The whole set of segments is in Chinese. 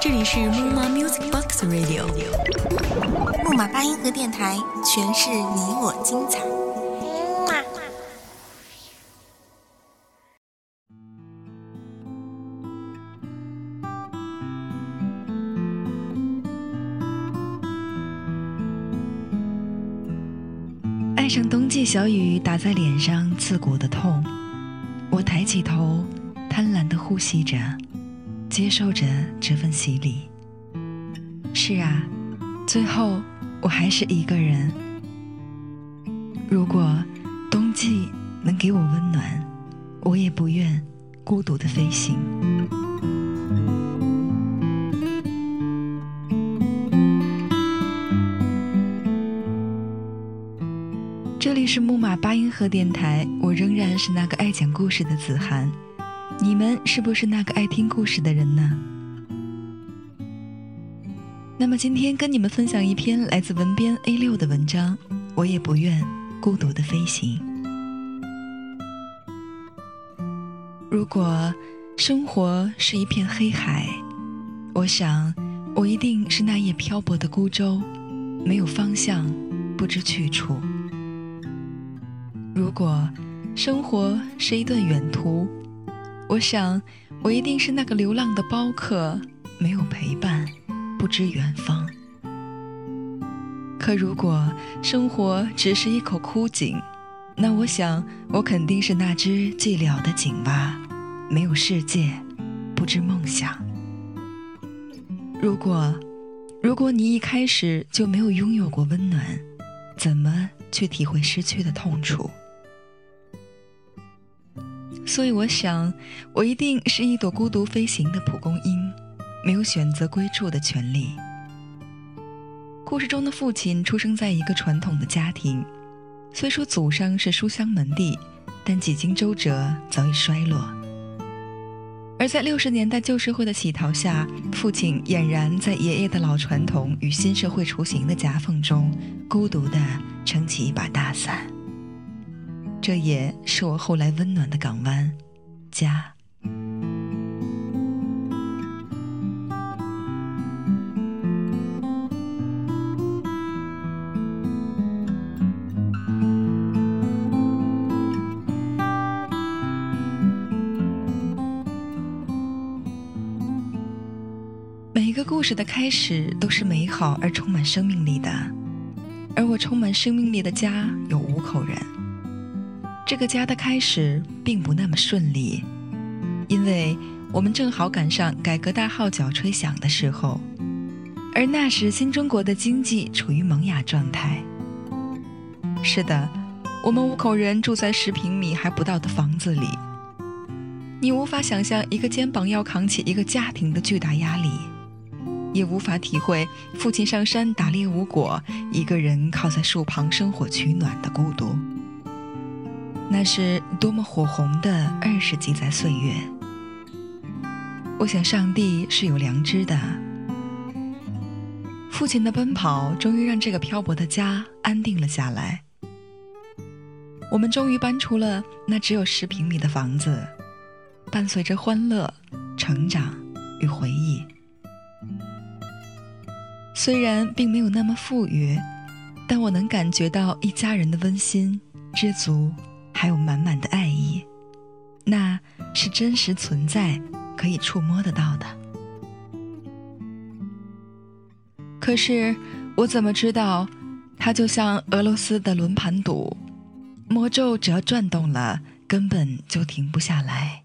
这里是木马 Music Box Radio，木马八音盒电台，诠释你我精彩。爱上冬季小雨打在脸上刺骨的痛，我抬起头，贪婪的呼吸着，接受着这份洗礼。是啊，最后我还是一个人。如果冬季能给我温暖，我也不愿孤独的飞行。这里是木马八音盒电台，我仍然是那个爱讲故事的子涵。你们是不是那个爱听故事的人呢？那么今天跟你们分享一篇来自文编 A 六的文章，我也不愿孤独的飞行。如果生活是一片黑海，我想我一定是那叶漂泊的孤舟，没有方向，不知去处。如果生活是一段远途，我想我一定是那个流浪的包客，没有陪伴，不知远方。可如果生活只是一口枯井，那我想我肯定是那只寂寥的井蛙，没有世界，不知梦想。如果如果你一开始就没有拥有过温暖，怎么去体会失去的痛楚？所以我想，我一定是一朵孤独飞行的蒲公英，没有选择归处的权利。故事中的父亲出生在一个传统的家庭，虽说祖上是书香门第，但几经周折早已衰落。而在六十年代旧社会的洗陶下，父亲俨然在爷爷的老传统与新社会雏形的夹缝中，孤独地撑起一把大伞。这也是我后来温暖的港湾，家。每一个故事的开始都是美好而充满生命力的，而我充满生命力的家有五口人。这个家的开始并不那么顺利，因为我们正好赶上改革大号角吹响的时候，而那时新中国的经济处于萌芽状态。是的，我们五口人住在十平米还不到的房子里，你无法想象一个肩膀要扛起一个家庭的巨大压力，也无法体会父亲上山打猎无果，一个人靠在树旁生火取暖的孤独。那是多么火红的二十几载岁月！我想上帝是有良知的。父亲的奔跑终于让这个漂泊的家安定了下来。我们终于搬出了那只有十平米的房子，伴随着欢乐、成长与回忆。虽然并没有那么富裕，但我能感觉到一家人的温馨、知足。还有满满的爱意，那是真实存在、可以触摸得到的。可是我怎么知道，它就像俄罗斯的轮盘赌，魔咒只要转动了，根本就停不下来。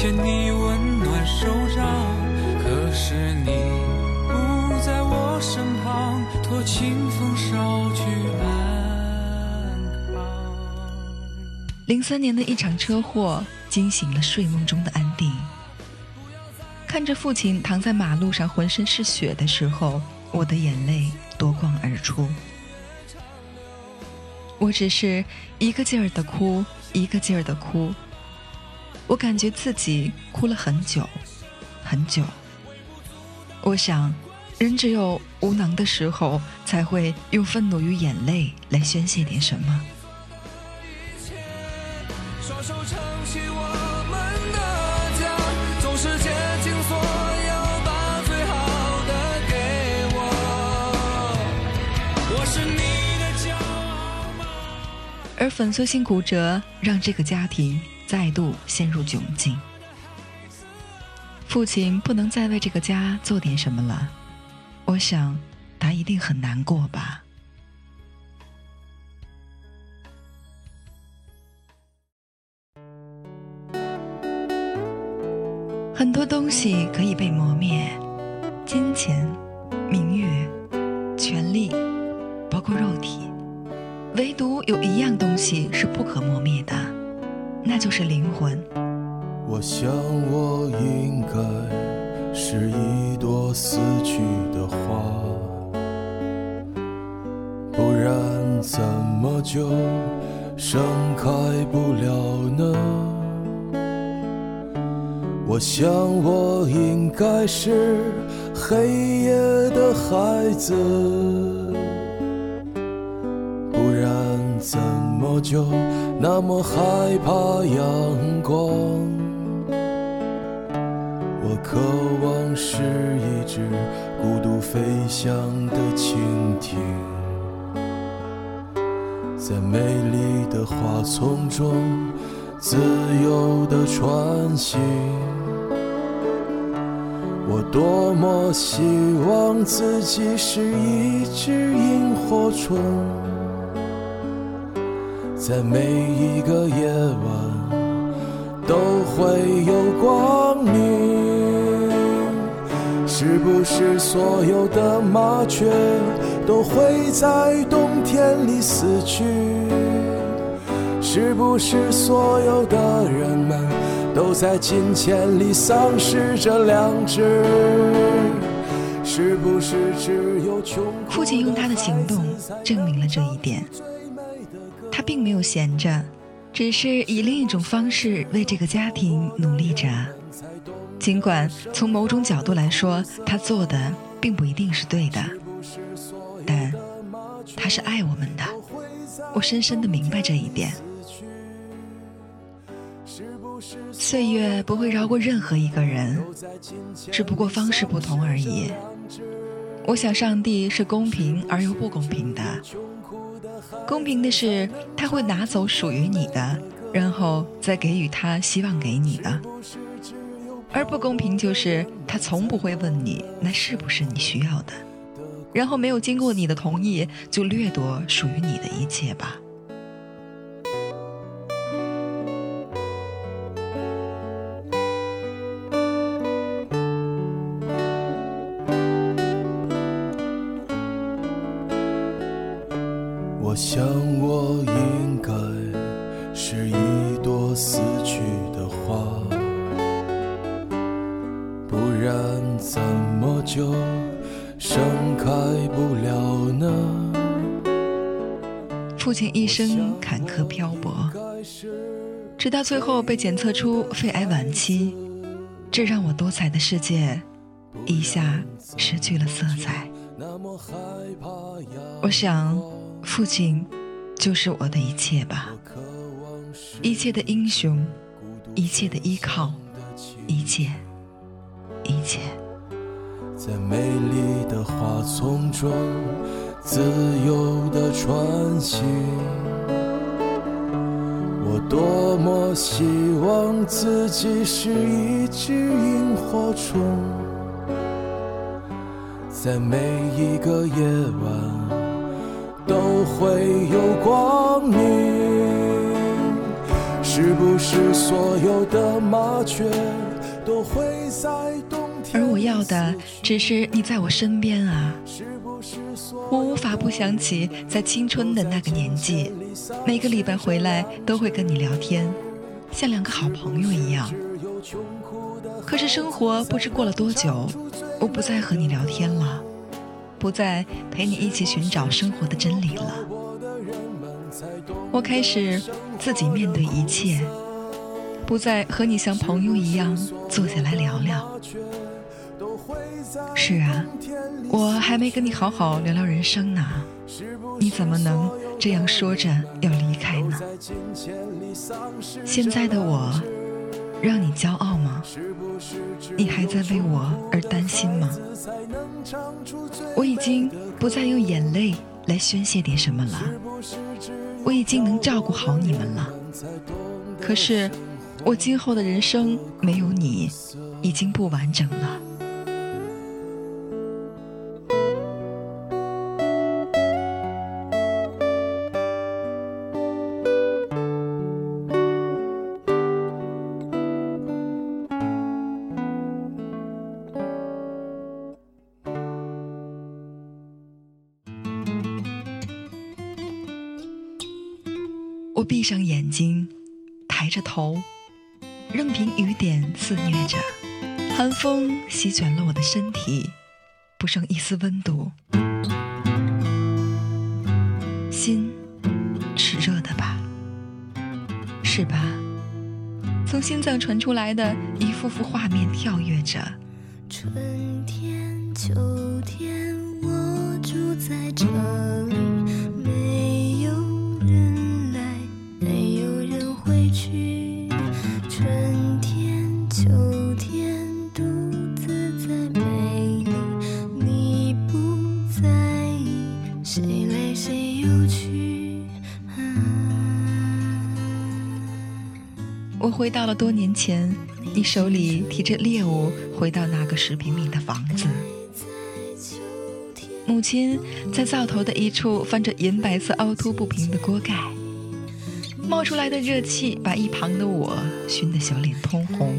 牵你温暖手掌可是你不在我身旁托清风捎去安康。零三年的一场车祸惊醒了睡梦中的安定。看着父亲躺在马路上浑身是血的时候我的眼泪夺眶而出。我只是一个劲儿的哭一个劲儿的哭我感觉自己哭了很久，很久。我想，人只有无能的时候，才会用愤怒与眼泪来宣泄点什么。双手撑起我们的家，总是竭尽所有把最好的给我。我是你的骄傲吗？而粉碎性骨折让这个家庭再度陷入窘境。父亲不能再为这个家做点什么了，我想他一定很难过吧。很多东西可以被磨灭，金钱、名誉、权力，包括肉体，唯独有一样东西是不可磨灭的，那就是灵魂。我想，我应该是一朵死去的花，不然怎么就盛开不了呢？我想，我应该是黑夜的孩子，不然怎么就那么害怕阳光？我渴望是一只孤独飞翔的蜻蜓，在美丽的花丛中自由地穿行。我多么希望自己是一只萤火虫，在每一个夜晚都会有光明。是不是所有的麻雀都会在冬天里死去？是不是所有的人们都在金钱里丧失着良知？是不是只有穷父亲用他的行动证明了这一点。并没有闲着，只是以另一种方式为这个家庭努力着。尽管从某种角度来说，他做的并不一定是对的，但他是爱我们的，我深深的明白这一点。岁月不会饶过任何一个人，只不过方式不同而已。我想上帝是公平而又不公平的。公平的是，他会拿走属于你的，然后再给予他希望给你的。而不公平就是，他从不会问你那是不是你需要的，然后没有经过你的同意就掠夺属于你的一切吧。然怎么就盛开不了呢？父亲一生坎坷漂泊，直到最后被检测出肺癌晚期，这让我多彩的世界一下失去了色彩。我想，父亲就是我的一切吧，一切的英雄，一切的依靠，一切。一切，在美丽的花丛中自由的穿行。我多么希望自己是一只萤火虫，在每一个夜晚都会有光明。是不是所有的麻雀？而我要的只是你在我身边啊！我无法不想起在青春的那个年纪，每个礼拜回来都会跟你聊天，像两个好朋友一样。可是生活不知过了多久，我不再和你聊天了，不再陪你一起寻找生活的真理了。我开始自己面对一切，不再和你像朋友一样坐下来聊聊。是啊，我还没跟你好好聊聊人生呢，你怎么能这样说着要离开呢？现在的我，让你骄傲吗？你还在为我而担心吗？我已经不再用眼泪来宣泄点什么了，我已经能照顾好你们了。可是，我今后的人生没有你，已经不完整了。我闭上眼睛，抬着头，任凭雨点肆虐着，寒风席卷了我的身体，不剩一丝温度。心是热的吧？是吧？从心脏传出来的一幅幅画面跳跃着。春天、秋天，回到了多年前，你手里提着猎物回到那个十平米的房子。母亲在灶头的一处翻着银白色凹凸不平的锅盖，冒出来的热气把一旁的我熏得小脸通红，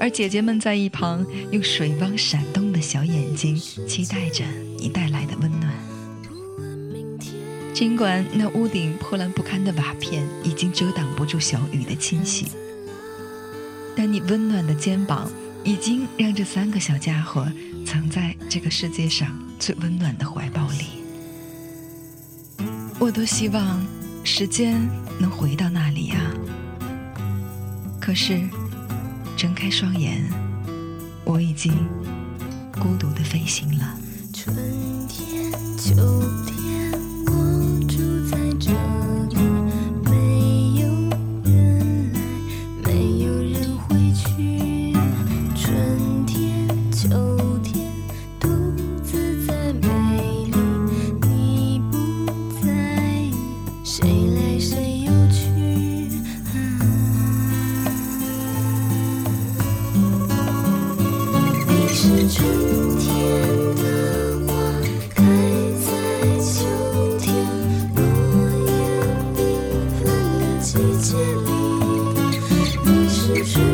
而姐姐们在一旁用水汪闪动的小眼睛期待着你带来的温暖。尽管那屋顶破烂不堪的瓦片已经遮挡不住小雨的侵袭，但你温暖的肩膀已经让这三个小家伙藏在这个世界上最温暖的怀抱里。我多希望时间能回到那里呀、可是，睁开双眼，我已经孤独的飞行了。春天、秋天，里。你是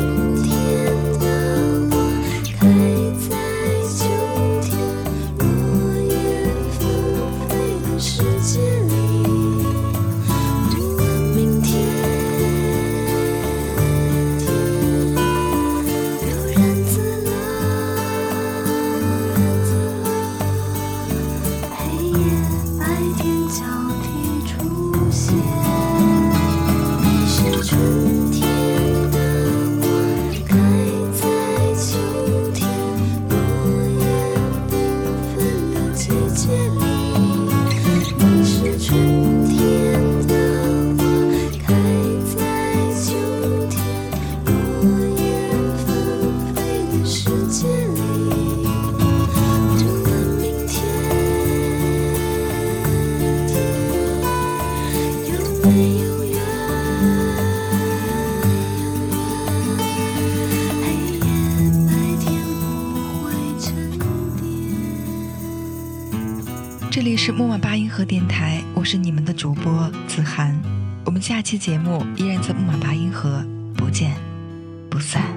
这里是木马八音盒电台，我是你们的主播子涵。我们下期节目依然在木马八音盒，不见不散。